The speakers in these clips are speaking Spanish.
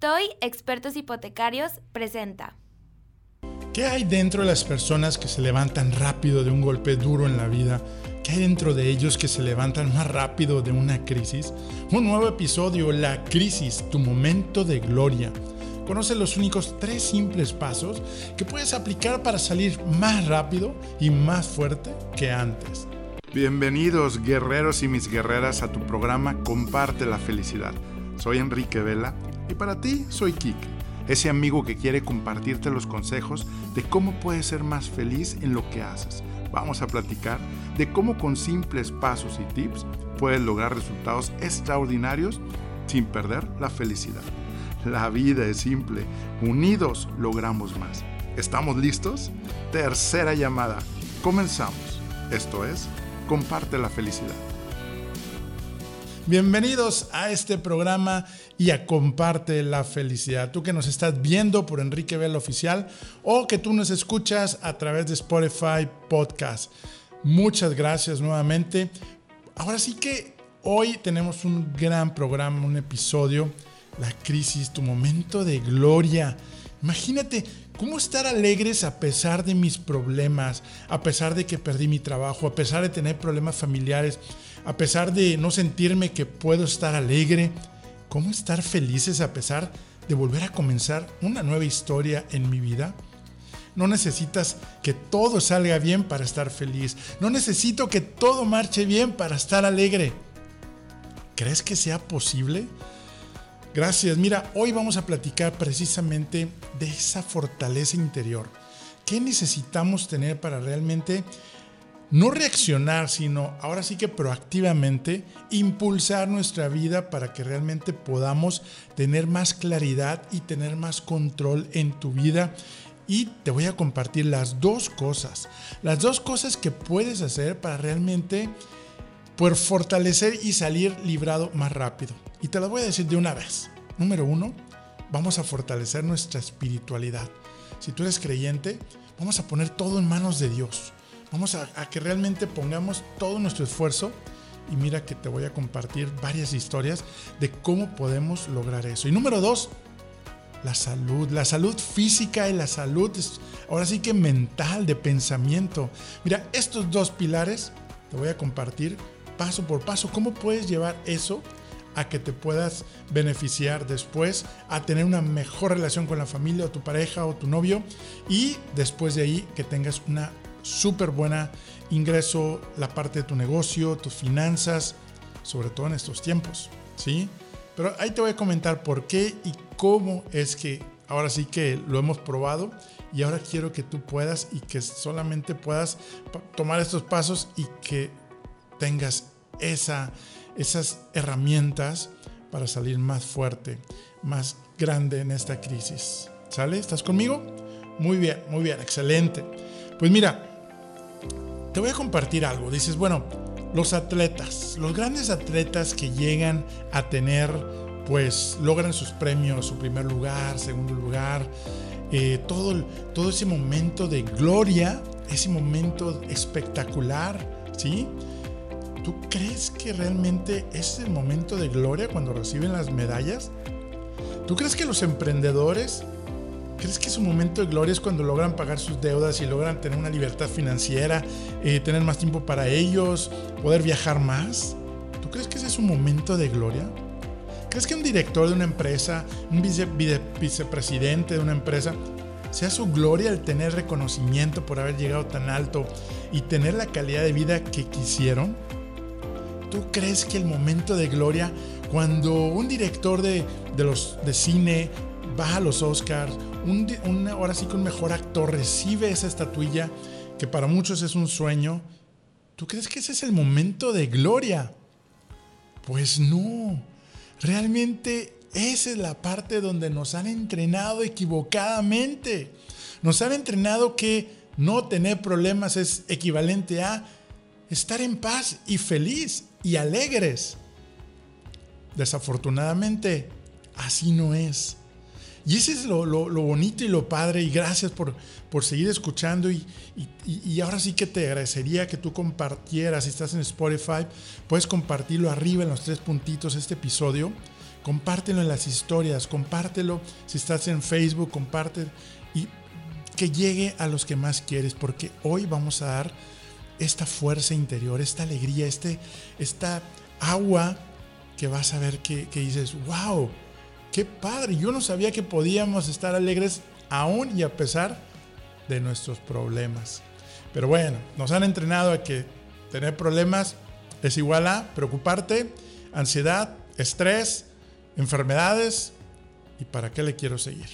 TOY Expertos Hipotecarios presenta. ¿Qué hay dentro de las personas que se levantan rápido de un golpe duro en la vida? ¿Qué hay dentro de ellos que se levantan más rápido de una crisis? Un nuevo episodio, La Crisis, tu momento de gloria. Conoce los únicos tres simples pasos que puedes aplicar para salir más rápido y más fuerte que antes. Bienvenidos guerreros y mis guerreras a tu programa Comparte la felicidad. Soy Enrique Vela y para ti soy Kike, ese amigo que quiere compartirte los consejos de cómo puedes ser más feliz en lo que haces. Vamos a platicar de cómo con simples pasos y tips puedes lograr resultados extraordinarios sin perder la felicidad. La vida es simple, unidos logramos más. ¿Estamos listos? Tercera llamada. Comenzamos. Esto es comparte la felicidad. Bienvenidos a este programa y a Comparte la Felicidad. Tú que nos estás viendo por Enrique Vela Oficial o que tú nos escuchas a través de Spotify Podcast. Muchas gracias nuevamente. Ahora sí que hoy tenemos un gran programa, un episodio, La Crisis, tu momento de gloria. Imagínate ¿Cómo estar alegres a pesar de mis problemas, a pesar de que perdí mi trabajo, a pesar de tener problemas familiares, a pesar de no sentirme que puedo estar alegre? ¿Cómo estar felices a pesar de volver a comenzar una nueva historia en mi vida? No necesitas que todo salga bien para estar feliz. No necesito que todo marche bien para estar alegre. ¿Crees que sea posible? Gracias. Mira, hoy vamos a platicar precisamente de esa fortaleza interior. ¿Qué necesitamos tener para realmente no reaccionar, sino ahora sí que proactivamente impulsar nuestra vida para que realmente podamos tener más claridad y tener más control en tu vida? Y te voy a compartir las dos cosas, las dos cosas que puedes hacer para realmente por fortalecer y salir librado más rápido. Y te lo voy a decir de una vez. Número uno, vamos a fortalecer nuestra espiritualidad. Si tú eres creyente, vamos a poner todo en manos de Dios. Vamos a, que realmente pongamos todo nuestro esfuerzo. Y mira que te voy a compartir varias historias de cómo podemos lograr eso. Y número dos, la salud, la salud física y la salud, ahora sí que mental, de pensamiento. Mira, estos dos pilares te voy a compartir paso por paso. ¿Cómo puedes llevar eso a que te puedas beneficiar después, a tener una mejor relación con la familia o tu pareja o tu novio y después de ahí que tengas una súper buena ingreso, la parte de tu negocio, tus finanzas, sobre todo en estos tiempos, ¿sí? Pero ahí te voy a comentar por qué y cómo es que ahora sí que lo hemos probado y ahora quiero que tú puedas y que solamente puedas tomar estos pasos y que tengas esa, esas herramientas para salir más fuerte, más grande en esta crisis. ¿Sale? ¿Estás conmigo? Muy bien, muy bien, excelente. Pues mira, te voy a compartir algo. Dices, bueno, los atletas, los grandes atletas que llegan a tener, pues logran sus premios, su primer lugar, segundo lugar, eh, todo, todo ese momento de gloria, ese momento espectacular, ¿sí? ¿Tú crees que realmente es el momento de gloria cuando reciben las medallas? ¿Tú crees que los emprendedores, crees que su momento de gloria es cuando logran pagar sus deudas y logran tener una libertad financiera, eh, tener más tiempo para ellos, poder viajar más? ¿Tú crees que ese es un momento de gloria? ¿Crees que un director de una empresa, un vicepresidente de una empresa, sea su gloria el tener reconocimiento por haber llegado tan alto y tener la calidad de vida que quisieron? ¿Tú crees que el momento de gloria, cuando un director de, los, de cine va a los Oscars, un, ahora sí que un mejor actor recibe esa estatuilla, que para muchos es un sueño, ¿tú crees que ese es el momento de gloria? Pues no, realmente esa es la parte donde nos han entrenado equivocadamente. Nos han entrenado que no tener problemas es equivalente a estar en paz y feliz y alegres. Desafortunadamente, así no es. Y ese es lo, bonito y lo padre. Y gracias por, por seguir escuchando. Y, y, ahora sí que te agradecería que tú compartieras. Si estás en Spotify, puedes compartirlo arriba en los tres puntitos este episodio. compártelo en las historias, compártelo si estás en Facebook, comparte y que llegue a los que más quieres, porque hoy vamos a dar esta fuerza interior, esta alegría, este, esta agua que vas a ver que, que dices, wow, qué padre, yo no sabía que podíamos estar alegres aún y a pesar de nuestros problemas. Pero bueno, nos han entrenado a que tener problemas es igual a preocuparte, ansiedad, estrés, enfermedades. ¿Y para qué le quiero seguir?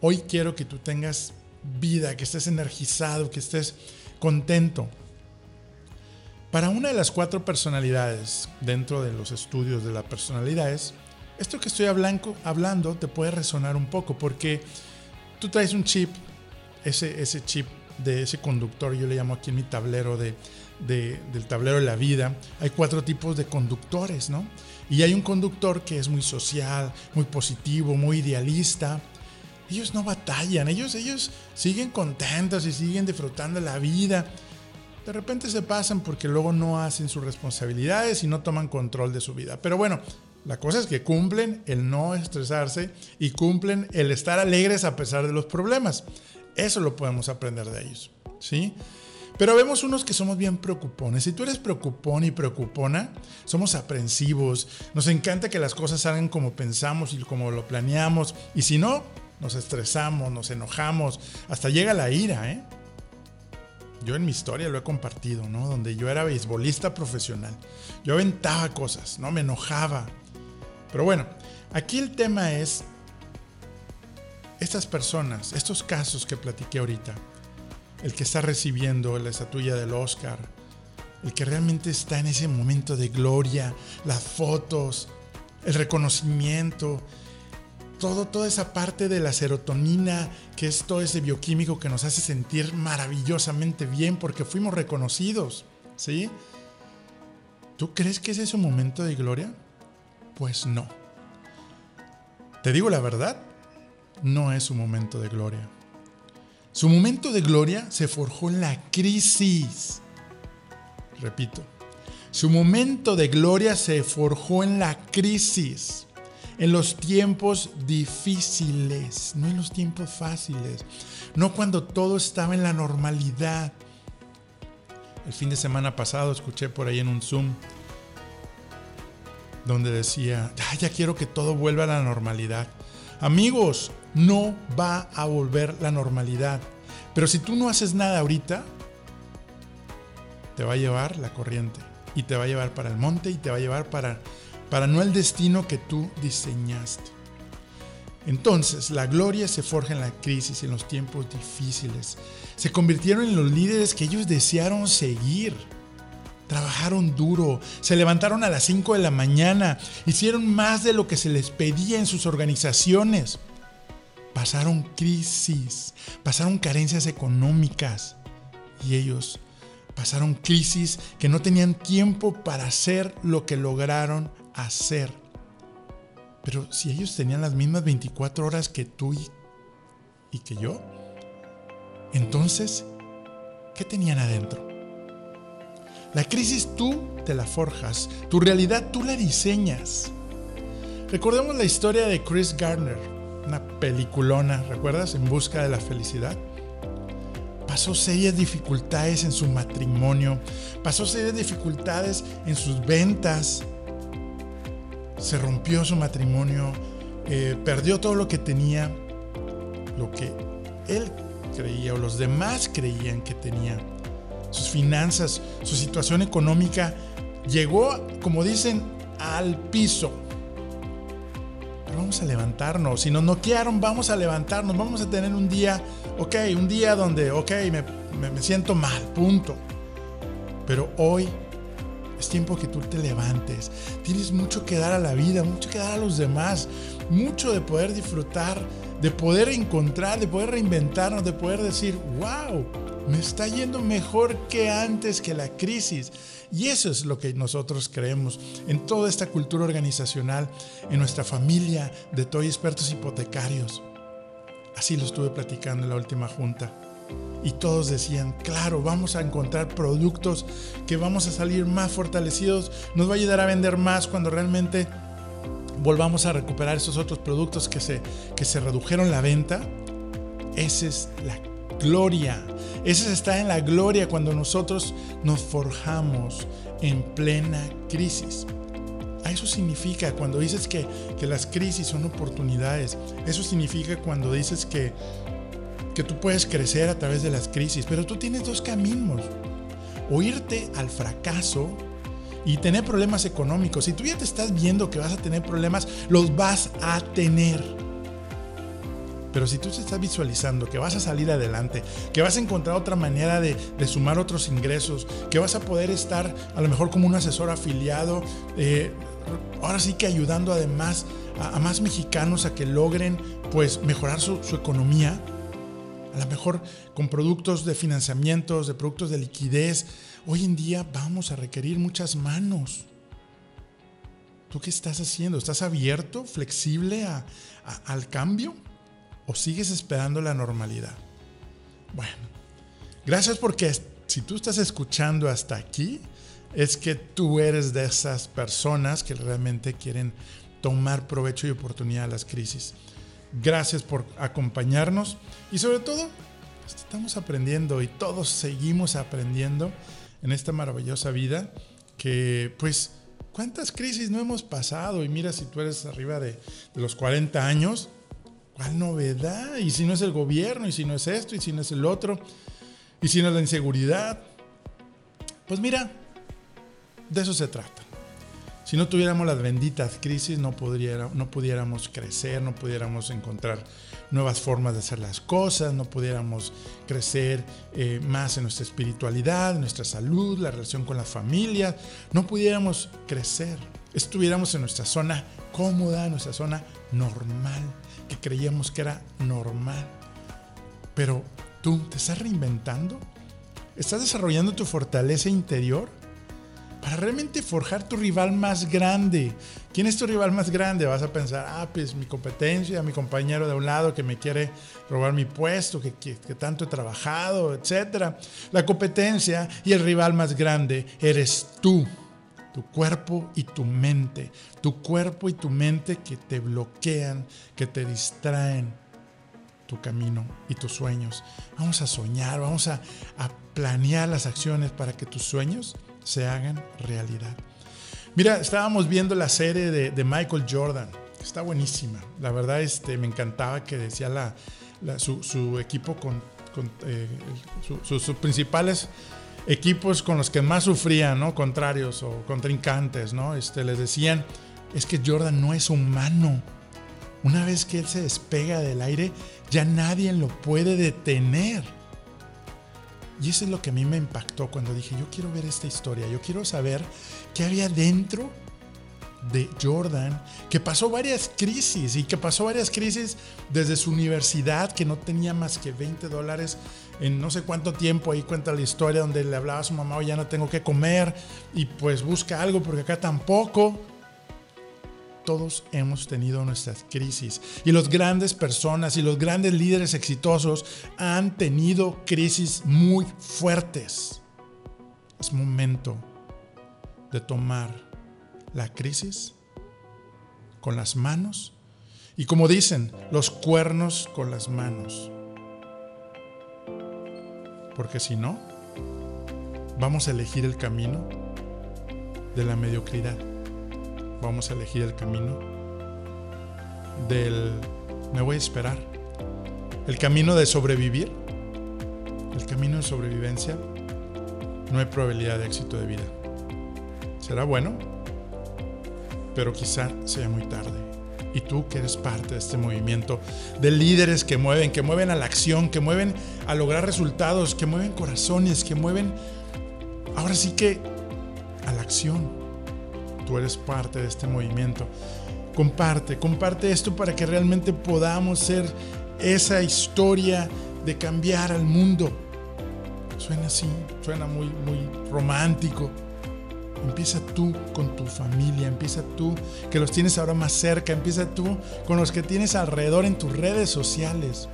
Hoy quiero que tú tengas vida, que estés energizado, que estés contento. Para una de las cuatro personalidades dentro de los estudios de las personalidades, esto que estoy hablando, te puede resonar un poco porque tú traes un chip, ese, ese chip de ese conductor, yo le llamo aquí en mi tablero de, del tablero de la vida, hay cuatro tipos de conductores, ¿no? Y hay un conductor que es muy social, muy positivo, muy idealista. Ellos no batallan, ellos, ellos siguen contentos y siguen disfrutando la vida. De repente se pasan porque luego no hacen sus responsabilidades y no toman control de su vida. Pero bueno, la cosa es que cumplen el no estresarse y cumplen el estar alegres a pesar de los problemas. Eso lo podemos aprender de ellos, ¿sí? Pero vemos unos que somos bien preocupones. Si tú eres preocupón y preocupona, somos aprensivos. Nos encanta que las cosas salgan como pensamos y como lo planeamos. Y si no, nos estresamos, nos enojamos, hasta llega la ira, ¿eh? Yo en mi historia lo he compartido, ¿no? Donde yo era beisbolista profesional. Yo aventaba cosas, ¿no? Me enojaba. Pero bueno, aquí el tema es estas personas, estos casos que platiqué ahorita, el que está recibiendo la estatuilla del Oscar, el que realmente está en ese momento de gloria, las fotos, el reconocimiento, todo, toda esa parte de la serotonina, que es todo ese bioquímico que nos hace sentir maravillosamente bien porque fuimos reconocidos, ¿sí? ¿Tú crees que es ese momento de gloria? Pues no. Te digo la verdad, no es su momento de gloria. Su momento de gloria se forjó en la crisis. Repito, su momento de gloria se forjó en la crisis, en los tiempos difíciles, no en los tiempos fáciles, no cuando todo estaba en la normalidad. El fin de semana pasado escuché por ahí en un Zoom donde decía, ya quiero que todo vuelva a la normalidad. Amigos, no va a volver la normalidad. Pero si tú no haces nada ahorita, te va a llevar la corriente y te va a llevar para el monte y te va a llevar para, para no el destino que tú diseñaste. Entonces, la gloria se forja en la crisis, en los tiempos difíciles. Se convirtieron en los líderes que ellos desearon seguir. Trabajaron duro, se levantaron a las 5 de la mañana, hicieron más de lo que se les pedía en sus organizaciones. Pasaron crisis, pasaron carencias económicas y ellos pasaron crisis que no tenían tiempo para hacer lo que lograron hacer. Pero si ellos tenían las mismas 24 horas que tú y, y que yo, entonces, ¿qué tenían adentro? La crisis tú te la forjas, tu realidad tú la diseñas. Recordemos la historia de Chris Gardner, una peliculona, ¿recuerdas? En busca de la felicidad. Pasó serias dificultades en su matrimonio, pasó serias dificultades en sus ventas, se rompió su matrimonio, eh, perdió todo lo que tenía, lo que él creía o los demás creían que tenía sus finanzas, su situación económica, llegó, como dicen, al piso. Pero vamos a levantarnos. Si nos noquearon, vamos a levantarnos. Vamos a tener un día, ok, un día donde, ok, me, me siento mal, punto. Pero hoy es tiempo que tú te levantes. Tienes mucho que dar a la vida, mucho que dar a los demás, mucho de poder disfrutar, de poder encontrar, de poder reinventarnos, de poder decir, wow, me está yendo mejor que antes que la crisis. Y eso es lo que nosotros creemos en toda esta cultura organizacional, en nuestra familia de Toy Expertos Hipotecarios. Así lo estuve platicando en la última junta. Y todos decían, claro, vamos a encontrar productos que vamos a salir más fortalecidos, nos va a ayudar a vender más cuando realmente volvamos a recuperar esos otros productos que se, que se redujeron la venta. Esa es la gloria. Esa está en la gloria cuando nosotros nos forjamos en plena crisis. Eso significa cuando dices que, que las crisis son oportunidades. Eso significa cuando dices que, que tú puedes crecer a través de las crisis. Pero tú tienes dos caminos. O irte al fracaso y tener problemas económicos. Si tú ya te estás viendo que vas a tener problemas, los vas a tener. Pero si tú te estás visualizando que vas a salir adelante, que vas a encontrar otra manera de, sumar otros ingresos, que vas a poder estar a lo mejor como un asesor afiliado, eh, ahora sí que ayudando además a, más mexicanos a que logren pues mejorar su, economía, a lo mejor con productos de financiamientos, de productos de liquidez, hoy en día vamos a requerir muchas manos. ¿Tú qué estás haciendo? ¿Estás abierto, flexible al cambio? ¿O sigues esperando la normalidad? Bueno, gracias porque si tú estás escuchando hasta aquí, es que tú eres de esas personas que realmente quieren tomar provecho y oportunidad de las crisis. Gracias por acompañarnos y sobre todo estamos aprendiendo y todos seguimos aprendiendo en esta maravillosa vida que pues cuántas crisis no hemos pasado y mira si tú eres arriba de, de los 40 años, ¿Cuál novedad? Y si no es el gobierno, y si no es esto, y si no es el otro, y si no es la inseguridad. Pues mira, de eso se trata. Si no tuviéramos las benditas crisis, no, no pudiéramos crecer, no pudiéramos encontrar nuevas formas de hacer las cosas, no pudiéramos crecer eh, más en nuestra espiritualidad, nuestra salud, la relación con la familia, no pudiéramos crecer, estuviéramos en nuestra zona cómoda, en nuestra zona normal que creíamos que era normal. Pero tú te estás reinventando, estás desarrollando tu fortaleza interior para realmente forjar tu rival más grande. ¿Quién es tu rival más grande? Vas a pensar, ah, pues mi competencia, mi compañero de un lado que me quiere robar mi puesto, que, que, que tanto he trabajado, etc. La competencia y el rival más grande eres tú tu cuerpo y tu mente, tu cuerpo y tu mente que te bloquean, que te distraen tu camino y tus sueños. Vamos a soñar, vamos a, planear las acciones para que tus sueños se hagan realidad. Mira, estábamos viendo la serie de, Michael Jordan, está buenísima. La verdad, este, me encantaba que decía la, su, equipo con, eh, sus principales equipos con los que más sufrían, ¿no? Contrarios o contrincantes, ¿no? Este, les decían, es que Jordan no es humano. Una vez que él se despega del aire, ya nadie lo puede detener. Y eso es lo que a mí me impactó cuando dije, yo quiero ver esta historia, yo quiero saber qué había dentro de Jordan, que pasó varias crisis y que pasó varias crisis desde su universidad, que no tenía más que 20 dólares en no sé cuánto tiempo. Ahí cuenta la historia donde le hablaba a su mamá, ya no tengo que comer y pues busca algo porque acá tampoco. Todos hemos tenido nuestras crisis y los grandes personas y los grandes líderes exitosos han tenido crisis muy fuertes. Es momento de tomar la crisis con las manos y como dicen, los cuernos con las manos. Porque si no, vamos a elegir el camino de la mediocridad. Vamos a elegir el camino del me voy a esperar. El camino de sobrevivir. El camino de sobrevivencia. No hay probabilidad de éxito de vida. ¿Será bueno? pero quizá sea muy tarde. Y tú que eres parte de este movimiento de líderes que mueven, que mueven a la acción, que mueven a lograr resultados, que mueven corazones, que mueven, ahora sí que a la acción. Tú eres parte de este movimiento. Comparte, comparte esto para que realmente podamos ser esa historia de cambiar al mundo. Suena así, suena muy, muy romántico Empieza tú con tu familia, empieza tú que los tienes ahora más cerca, empieza tú con los que tienes alrededor en tus redes sociales.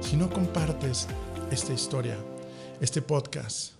Si no compartes esta historia, este podcast,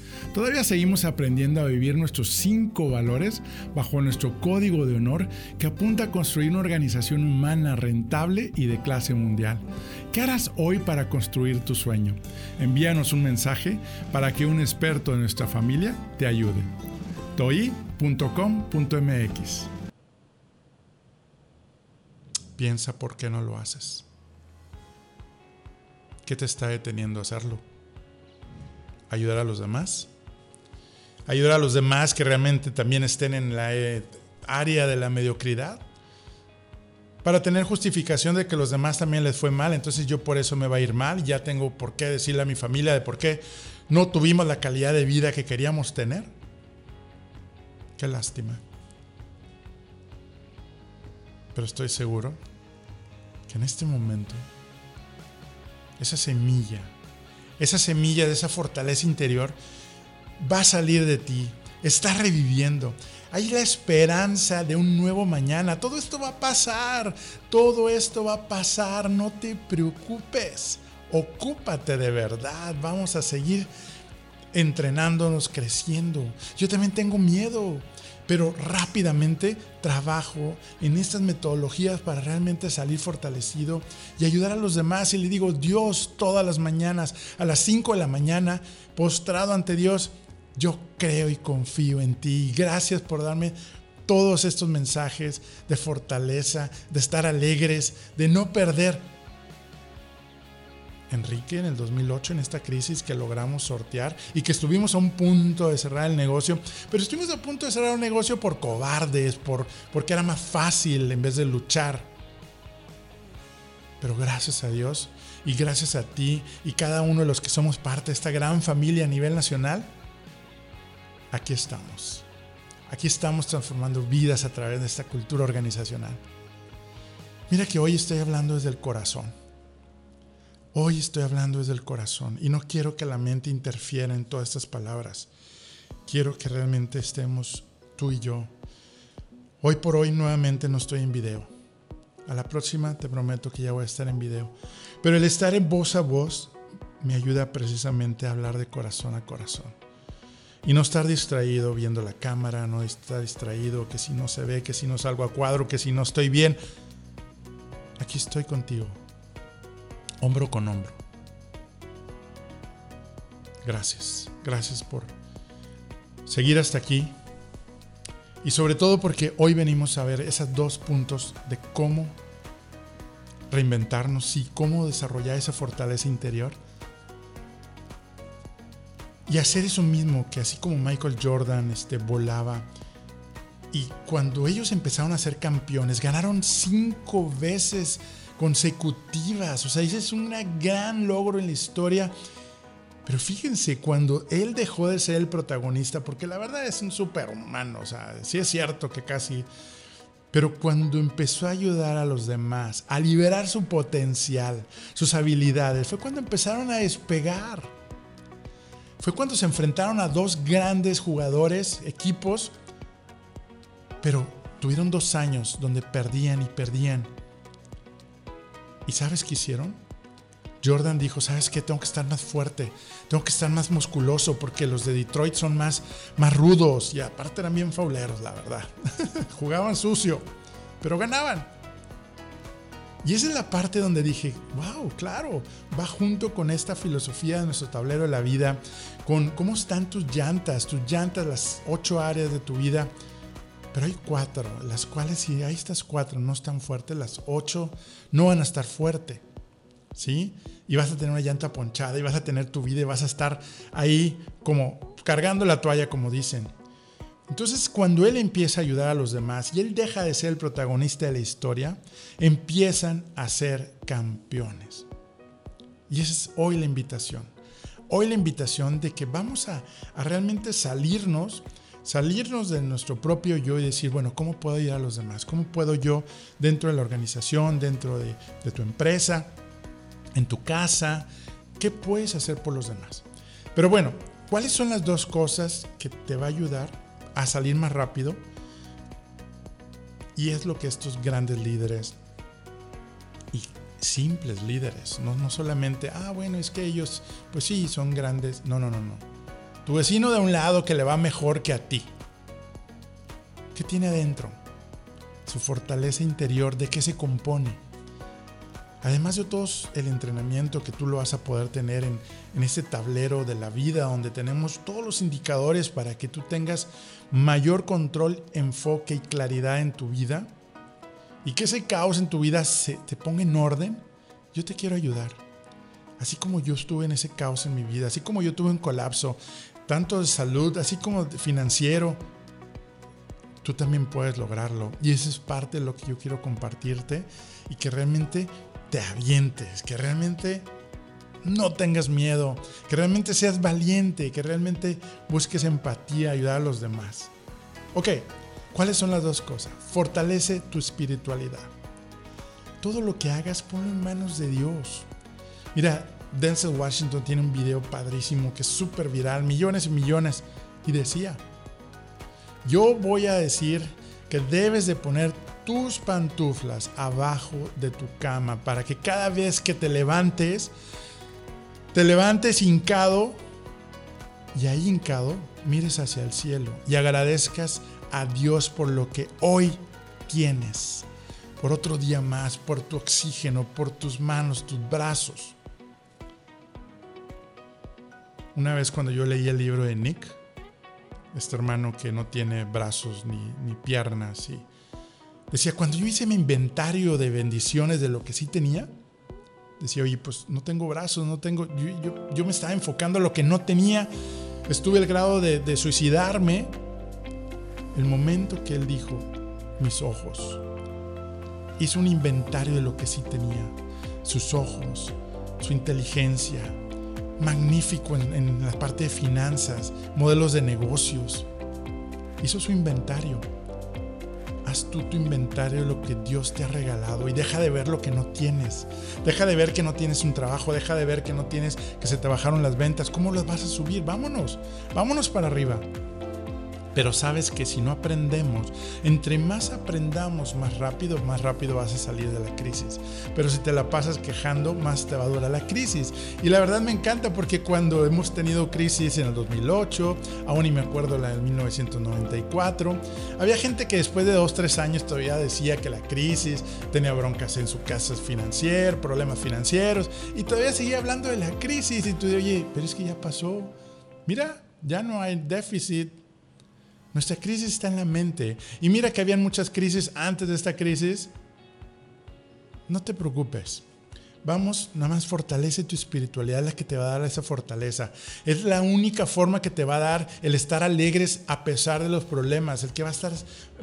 Todavía seguimos aprendiendo a vivir nuestros cinco valores bajo nuestro código de honor que apunta a construir una organización humana rentable y de clase mundial. ¿Qué harás hoy para construir tu sueño? Envíanos un mensaje para que un experto de nuestra familia te ayude. toi.com.mx Piensa por qué no lo haces. ¿Qué te está deteniendo a hacerlo? ¿Ayudar a los demás? ayudar a los demás que realmente también estén en la eh, área de la mediocridad. Para tener justificación de que los demás también les fue mal, entonces yo por eso me va a ir mal, ya tengo por qué decirle a mi familia de por qué no tuvimos la calidad de vida que queríamos tener. Qué lástima. Pero estoy seguro que en este momento esa semilla, esa semilla de esa fortaleza interior va a salir de ti, está reviviendo. Hay la esperanza de un nuevo mañana. Todo esto va a pasar, todo esto va a pasar, no te preocupes. Ocúpate de verdad, vamos a seguir entrenándonos, creciendo. Yo también tengo miedo, pero rápidamente trabajo en estas metodologías para realmente salir fortalecido y ayudar a los demás. Y le digo, Dios, todas las mañanas, a las 5 de la mañana, postrado ante Dios, yo creo y confío en ti. Gracias por darme todos estos mensajes de fortaleza, de estar alegres, de no perder. Enrique, en el 2008, en esta crisis que logramos sortear y que estuvimos a un punto de cerrar el negocio, pero estuvimos a punto de cerrar un negocio por cobardes, por, porque era más fácil en vez de luchar. Pero gracias a Dios y gracias a ti y cada uno de los que somos parte de esta gran familia a nivel nacional, aquí estamos. Aquí estamos transformando vidas a través de esta cultura organizacional. Mira que hoy estoy hablando desde el corazón. Hoy estoy hablando desde el corazón y no quiero que la mente interfiera en todas estas palabras. Quiero que realmente estemos tú y yo. Hoy por hoy nuevamente no estoy en video. A la próxima te prometo que ya voy a estar en video. Pero el estar en voz a voz me ayuda precisamente a hablar de corazón a corazón. Y no estar distraído viendo la cámara, no estar distraído que si no se ve, que si no salgo a cuadro, que si no estoy bien. Aquí estoy contigo, hombro con hombro. Gracias, gracias por seguir hasta aquí. Y sobre todo porque hoy venimos a ver esos dos puntos de cómo reinventarnos y cómo desarrollar esa fortaleza interior y hacer eso mismo, que así como Michael Jordan este, volaba, y cuando ellos empezaron a ser campeones, ganaron cinco veces consecutivas. O sea, ese es un gran logro en la historia. Pero fíjense, cuando él dejó de ser el protagonista, porque la verdad es un superhumano, o sea, sí es cierto que casi... Pero cuando empezó a ayudar a los demás, a liberar su potencial, sus habilidades, fue cuando empezaron a despegar fue cuando se enfrentaron a dos grandes jugadores, equipos, pero tuvieron dos años donde perdían y perdían. ¿Y sabes qué hicieron? Jordan dijo, ¿sabes qué? Tengo que estar más fuerte, tengo que estar más musculoso porque los de Detroit son más, más rudos y aparte eran bien fauleros, la verdad. Jugaban sucio, pero ganaban. Y esa es la parte donde dije, wow, claro, va junto con esta filosofía de nuestro tablero de la vida, con cómo están tus llantas, tus llantas, las ocho áreas de tu vida. Pero hay cuatro, las cuales si hay estas cuatro no están fuertes, las ocho no van a estar fuertes. ¿Sí? Y vas a tener una llanta ponchada y vas a tener tu vida y vas a estar ahí como cargando la toalla, como dicen. Entonces, cuando él empieza a ayudar a los demás y él deja de ser el protagonista de la historia, empiezan a ser campeones. Y esa es hoy la invitación. Hoy la invitación de que vamos a, realmente salirnos, salirnos de nuestro propio yo y decir, bueno, ¿cómo puedo ayudar a los demás? ¿Cómo puedo yo dentro de la organización, dentro de, de tu empresa, en tu casa, qué puedes hacer por los demás? Pero bueno, ¿cuáles son las dos cosas que te va a ayudar a salir más rápido? Y es lo que estos grandes líderes y simples líderes, no, no solamente, ah, bueno, es que ellos, pues sí, son grandes. No, no, no, no. Tu vecino de un lado que le va mejor que a ti. ¿Qué tiene adentro? Su fortaleza interior, ¿de qué se compone? Además de todo el entrenamiento que tú lo vas a poder tener en, en este tablero de la vida, donde tenemos todos los indicadores para que tú tengas mayor control, enfoque y claridad en tu vida, y que ese caos en tu vida se te ponga en orden, yo te quiero ayudar. Así como yo estuve en ese caos en mi vida, así como yo tuve un colapso, tanto de salud, así como financiero, tú también puedes lograrlo. Y eso es parte de lo que yo quiero compartirte y que realmente te avientes, que realmente no tengas miedo, que realmente seas valiente, que realmente busques empatía, ayudar a los demás. Ok, ¿cuáles son las dos cosas? Fortalece tu espiritualidad. Todo lo que hagas ponlo en manos de Dios. Mira, Denzel Washington tiene un video padrísimo que es súper viral, millones y millones, y decía, yo voy a decir que debes de poner tus pantuflas abajo de tu cama para que cada vez que te levantes, te levantes hincado y ahí hincado mires hacia el cielo y agradezcas a Dios por lo que hoy tienes, por otro día más, por tu oxígeno, por tus manos, tus brazos. Una vez cuando yo leí el libro de Nick, este hermano que no tiene brazos ni, piernas y Decía, cuando yo hice mi inventario de bendiciones de lo que sí tenía, decía, oye, pues no tengo brazos, no tengo, yo, me estaba enfocando a lo que no tenía, estuve al grado de suicidarme. El momento que él dijo, mis ojos, hizo un inventario de lo que sí tenía, sus ojos, su inteligencia, magnífico en, la parte de finanzas, modelos de negocios, hizo su inventario haz tu inventario de lo que Dios te ha regalado y deja de ver lo que no tienes. Deja de ver que no tienes un trabajo, deja de ver que no tienes, que se te bajaron las ventas. ¿Cómo las vas a subir? Vámonos, vámonos para arriba. Pero sabes que si no aprendemos, entre más aprendamos, más rápido, más rápido vas a salir de la crisis. Pero si te la pasas quejando, más te va a durar la crisis. Y la verdad me encanta porque cuando hemos tenido crisis en el 2008, aún ni me acuerdo la del 1994, había gente que después de dos, tres años todavía decía que la crisis tenía broncas en su casa financiera, problemas financieros, y todavía seguía hablando de la crisis. Y tú oye, pero es que ya pasó. Mira, ya no hay déficit nuestra crisis está en la mente. Y mira que habían muchas crisis antes de esta crisis. No te preocupes. Vamos, nada más fortalece tu espiritualidad, la que te va a dar esa fortaleza. Es la única forma que te va a dar el estar alegres a pesar de los problemas, el que va a estar,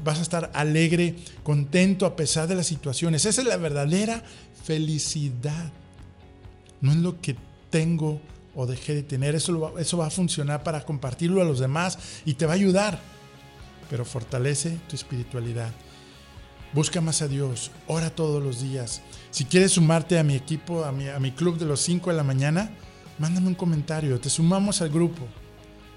vas a estar alegre, contento a pesar de las situaciones. Esa es la verdadera felicidad. No es lo que tengo o dejé de tener, eso, eso va a funcionar para compartirlo a los demás y te va a ayudar pero fortalece tu espiritualidad. Busca más a Dios, ora todos los días. Si quieres sumarte a mi equipo, a mi, a mi club de los 5 de la mañana, mándame un comentario, te sumamos al grupo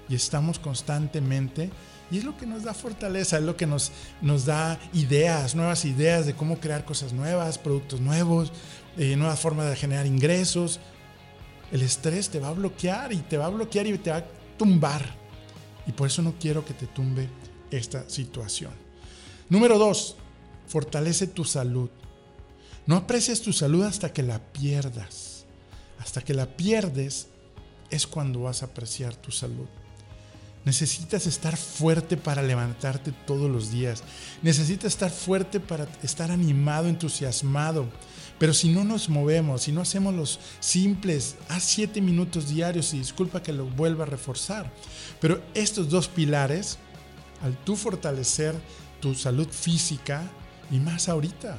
y estamos constantemente. Y es lo que nos da fortaleza, es lo que nos, nos da ideas, nuevas ideas de cómo crear cosas nuevas, productos nuevos, eh, nuevas formas de generar ingresos. El estrés te va a bloquear y te va a bloquear y te va a tumbar. Y por eso no quiero que te tumbe esta situación. Número dos, fortalece tu salud. No aprecies tu salud hasta que la pierdas. Hasta que la pierdes es cuando vas a apreciar tu salud. Necesitas estar fuerte para levantarte todos los días. Necesitas estar fuerte para estar animado, entusiasmado. Pero si no nos movemos, si no hacemos los simples, haz siete minutos diarios y disculpa que lo vuelva a reforzar. Pero estos dos pilares al tú fortalecer tu salud física y más ahorita.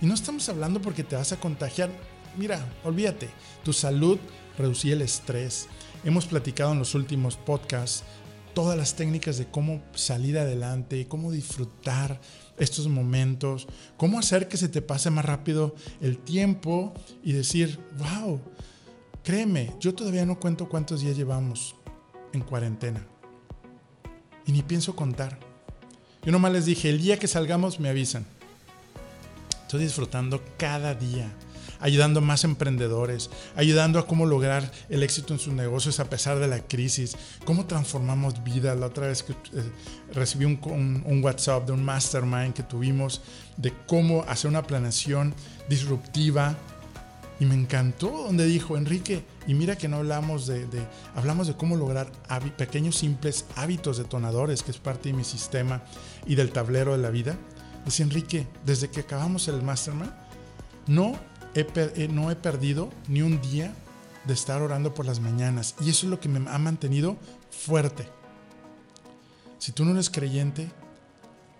Y no estamos hablando porque te vas a contagiar. mira, olvídate, tu salud, reducir el estrés. Hemos platicado en los últimos podcasts todas las técnicas de cómo salir adelante, cómo disfrutar estos momentos, cómo hacer que se te pase más rápido el tiempo y decir, wow, créeme, yo todavía no cuento cuántos días llevamos en cuarentena. Y ni pienso contar. Yo nomás les dije, el día que salgamos me avisan. Estoy disfrutando cada día ayudando a más emprendedores, ayudando a cómo lograr el éxito en sus negocios a pesar de la crisis, cómo transformamos vidas. La otra vez que eh, recibí un, WhatsApp de un mastermind que tuvimos de cómo hacer una planeación disruptiva. Y me encantó donde dijo Enrique, y mira que no hablamos de, hablamos de cómo lograr pequeños simples hábitos detonadores, que es parte de mi sistema y del tablero de la vida. Dice Enrique, desde que acabamos el mastermind, no eh, no he perdido ni un día de estar orando por las mañanas. Y eso es lo que me ha mantenido fuerte. Si tú no eres creyente,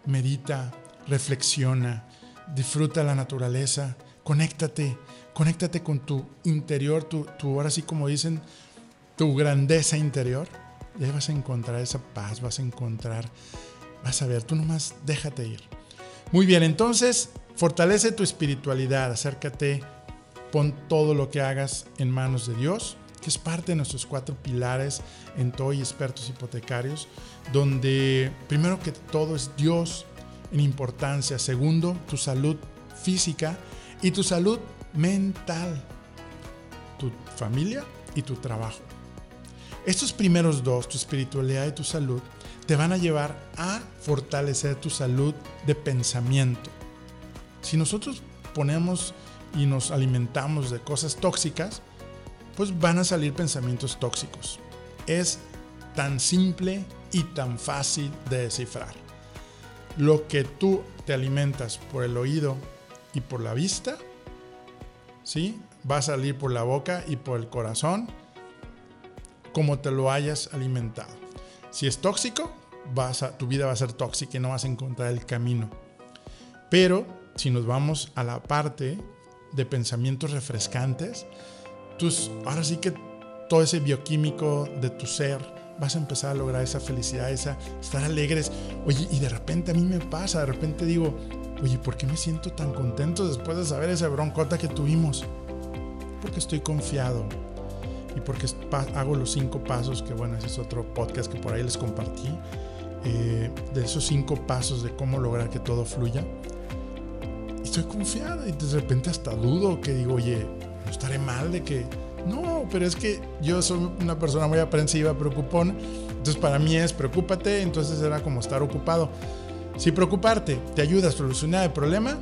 medita, reflexiona, disfruta la naturaleza, conéctate, conéctate con tu interior, tu, tu ahora sí como dicen, tu grandeza interior. Y ahí vas a encontrar esa paz, vas a encontrar, vas a ver, tú nomás déjate ir. Muy bien, entonces Fortalece tu espiritualidad, acércate, pon todo lo que hagas en manos de Dios, que es parte de nuestros cuatro pilares en TOY Expertos Hipotecarios, donde primero que todo es Dios en importancia, segundo, tu salud física y tu salud mental, tu familia y tu trabajo. Estos primeros dos, tu espiritualidad y tu salud, te van a llevar a fortalecer tu salud de pensamiento si nosotros ponemos y nos alimentamos de cosas tóxicas, pues van a salir pensamientos tóxicos. Es tan simple y tan fácil de descifrar. Lo que tú te alimentas por el oído y por la vista, ¿sí? Va a salir por la boca y por el corazón como te lo hayas alimentado. Si es tóxico, vas tu vida va a ser tóxica y no vas a encontrar el camino. Pero si nos vamos a la parte de pensamientos refrescantes, tus, ahora sí que todo ese bioquímico de tu ser, vas a empezar a lograr esa felicidad, esa estar alegres. Oye, y de repente a mí me pasa, de repente digo, oye, ¿por qué me siento tan contento después de saber esa broncota que tuvimos? Porque estoy confiado y porque hago los cinco pasos, que bueno, ese es otro podcast que por ahí les compartí, eh, de esos cinco pasos de cómo lograr que todo fluya estoy confiada y de repente hasta dudo que digo, oye, no estaré mal de que... No, pero es que yo soy una persona muy aprensiva, preocupona. Entonces para mí es preocúpate, entonces era como estar ocupado. Si preocuparte te ayuda a solucionar el problema,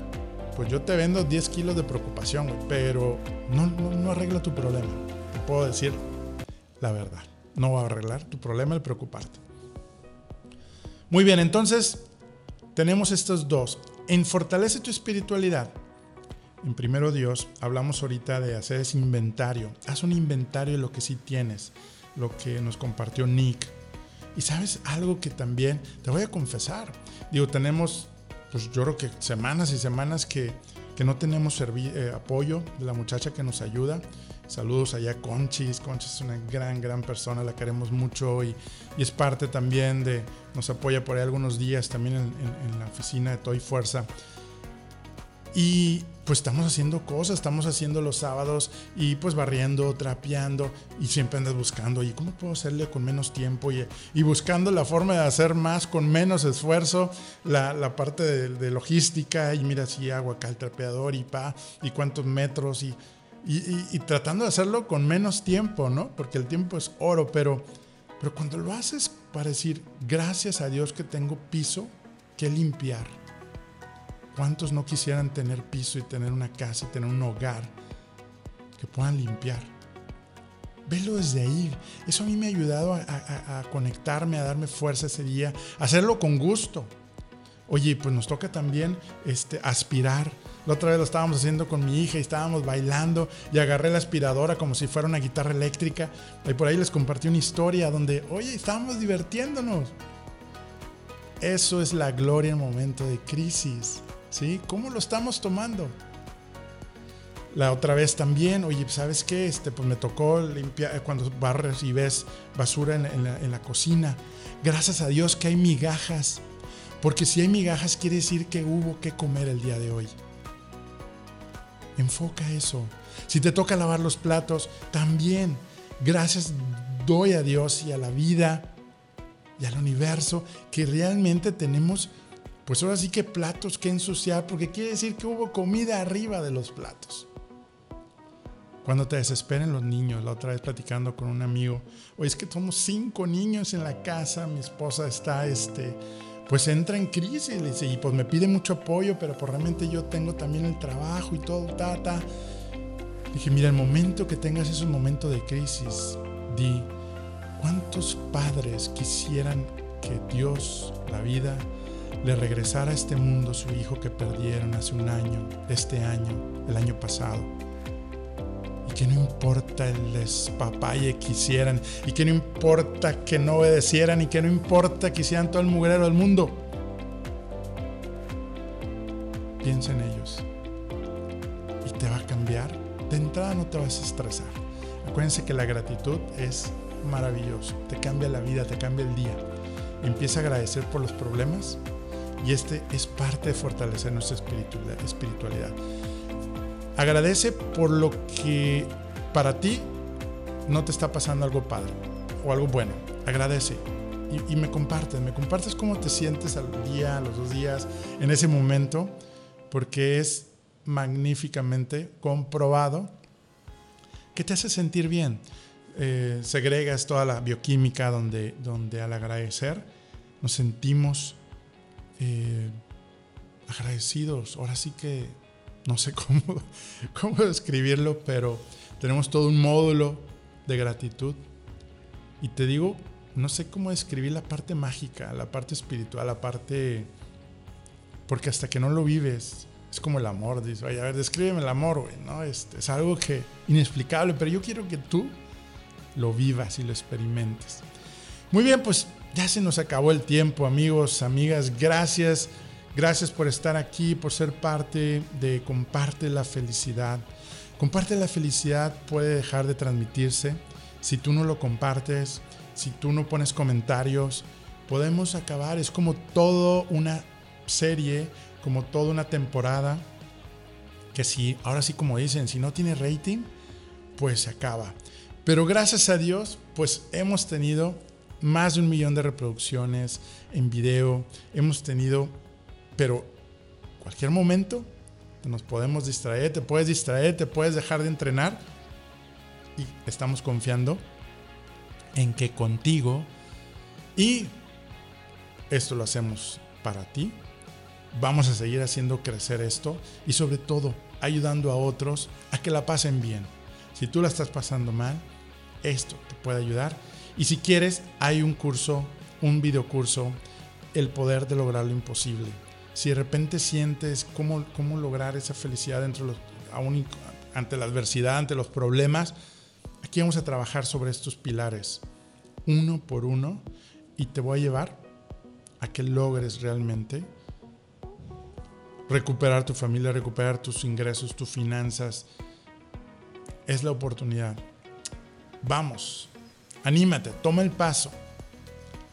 pues yo te vendo 10 kilos de preocupación, pero no, no, no arregla tu problema. Te puedo decir la verdad. No va a arreglar tu problema el preocuparte. Muy bien, entonces tenemos estos dos. En Fortalece tu espiritualidad. En primero Dios, hablamos ahorita de hacer ese inventario. Haz un inventario de lo que sí tienes, lo que nos compartió Nick. Y sabes algo que también te voy a confesar. Digo, tenemos, pues yo creo que semanas y semanas que, que no tenemos eh, apoyo de la muchacha que nos ayuda. Saludos allá Conchis. Conchis es una gran, gran persona, la queremos mucho y, y es parte también de, nos apoya por ahí algunos días también en, la oficina de Toy Fuerza. Y pues estamos haciendo cosas, estamos haciendo los sábados y pues barriendo, trapeando y siempre andas buscando, ¿y cómo puedo hacerle con menos tiempo? Y, buscando la forma de hacer más con menos esfuerzo, la, parte de, de, logística y mira si hago acá el trapeador y pa, y cuántos metros y y, tratando de hacerlo con menos tiempo, ¿no? Porque el tiempo es oro, pero, pero cuando lo haces para decir, gracias a Dios que tengo piso que limpiar. ¿Cuántos no quisieran tener piso y tener una casa y tener un hogar que puedan limpiar? Velo desde ahí. Eso a mí me ha ayudado a, conectarme, a darme fuerza ese día, a hacerlo con gusto. Oye, pues nos toca también este, aspirar. La otra vez lo estábamos haciendo con mi hija y estábamos bailando y agarré la aspiradora como si fuera una guitarra eléctrica. Y por ahí les compartí una historia donde, oye, estábamos divirtiéndonos. Eso es la gloria en momento de crisis. ¿Sí? ¿Cómo lo estamos tomando? La otra vez también, oye, ¿sabes qué? Este, pues me tocó limpiar cuando barres y ves basura en, la, en la cocina. Gracias a Dios que hay migajas. Porque si hay migajas quiere decir que hubo que comer el día de hoy. Enfoca eso. Si te toca lavar los platos, también. Gracias doy a Dios y a la vida y al universo que realmente tenemos, pues ahora sí que platos que ensuciar, porque quiere decir que hubo comida arriba de los platos. Cuando te desesperen los niños, la otra vez platicando con un amigo, oye, es que somos cinco niños en la casa, mi esposa está, este, pues entra en crisis, y pues me pide mucho apoyo, pero pues realmente yo tengo también el trabajo y todo, ta, Dije, mira, el momento que tengas esos momentos de crisis, di, ¿cuántos padres quisieran que Dios, la vida, le regresara a este mundo su hijo que perdieron hace un año, este año, el año pasado? Y que no importa el despapalle que hicieran, y que no importa que no obedecieran, y que no importa que hicieran todo el mugrero del mundo. Piensa en ellos. Y te va a cambiar de entrada no te vas a estresar. Acuérdense que la gratitud es maravilloso, te cambia la vida, te cambia el día. Empieza a agradecer por los problemas y este es parte de fortalecer nuestra espiritualidad. Agradece por lo que para ti no te está pasando algo padre o algo bueno. Agradece y, me compartes, me compartes cómo te sientes al día, a los dos días, en ese momento, porque es magníficamente comprobado que te hace sentir bien. Eh, segregas toda la bioquímica donde, donde al agradecer nos sentimos eh, agradecidos. Ahora sí que no sé cómo, cómo describirlo, pero tenemos todo un módulo de gratitud. Y te digo, no sé cómo describir la parte mágica, la parte espiritual, la parte... Porque hasta que no lo vives, es como el amor, dice, oye, a ver, descríbeme el amor, güey, ¿no? Este, es algo que inexplicable, pero yo quiero que tú lo vivas y lo experimentes. Muy bien, pues ya se nos acabó el tiempo, amigos, amigas, gracias. Gracias por estar aquí, por ser parte de Comparte la Felicidad. Comparte la Felicidad puede dejar de transmitirse si tú no lo compartes, si tú no pones comentarios. Podemos acabar, es como todo una serie como toda una temporada que si, ahora sí como dicen, si no tiene rating, pues se acaba. Pero gracias a Dios, pues hemos tenido más de un millón de reproducciones en video, hemos tenido, pero cualquier momento nos podemos distraer, te puedes distraer, te puedes dejar de entrenar y estamos confiando en que contigo y esto lo hacemos para ti, vamos a seguir haciendo crecer esto y sobre todo ayudando a otros a que la pasen bien. Si tú la estás pasando mal, esto te puede ayudar. Y si quieres, hay un curso, un videocurso, El poder de lograr lo imposible. Si de repente sientes cómo, cómo lograr esa felicidad entre los, ante la adversidad, ante los problemas, aquí vamos a trabajar sobre estos pilares, uno por uno, y te voy a llevar a que logres realmente recuperar tu familia, recuperar tus ingresos, tus finanzas. Es la oportunidad. Vamos, anímate, toma el paso.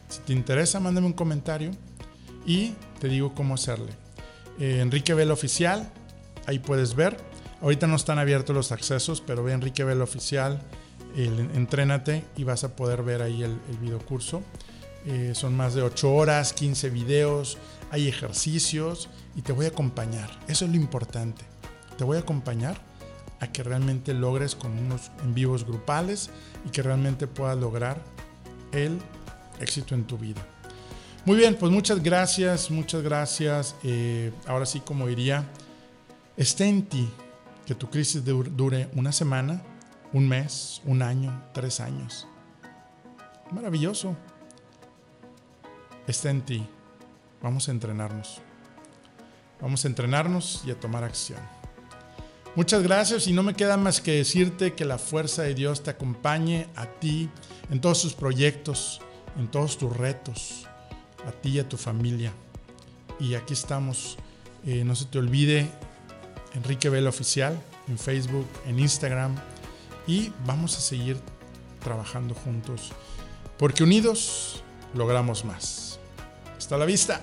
Si te interesa, mándame un comentario y te digo cómo hacerle. Eh, Enrique Vela Oficial, ahí puedes ver. Ahorita no están abiertos los accesos, pero ve Enrique Vela Oficial, entrénate y vas a poder ver ahí el, el video curso. Eh, son más de 8 horas, 15 videos, hay ejercicios y te voy a acompañar. Eso es lo importante. Te voy a acompañar a que realmente logres con unos en vivos grupales y que realmente puedas lograr el éxito en tu vida. Muy bien, pues muchas gracias, muchas gracias. Eh, ahora sí, como diría, esté en ti que tu crisis dure una semana, un mes, un año, tres años. Maravilloso. Está en ti. Vamos a entrenarnos. Vamos a entrenarnos y a tomar acción. Muchas gracias y no me queda más que decirte que la fuerza de Dios te acompañe a ti en todos tus proyectos, en todos tus retos, a ti y a tu familia. Y aquí estamos. Eh, no se te olvide, Enrique Vela Oficial, en Facebook, en Instagram y vamos a seguir trabajando juntos porque unidos logramos más. Hasta la vista.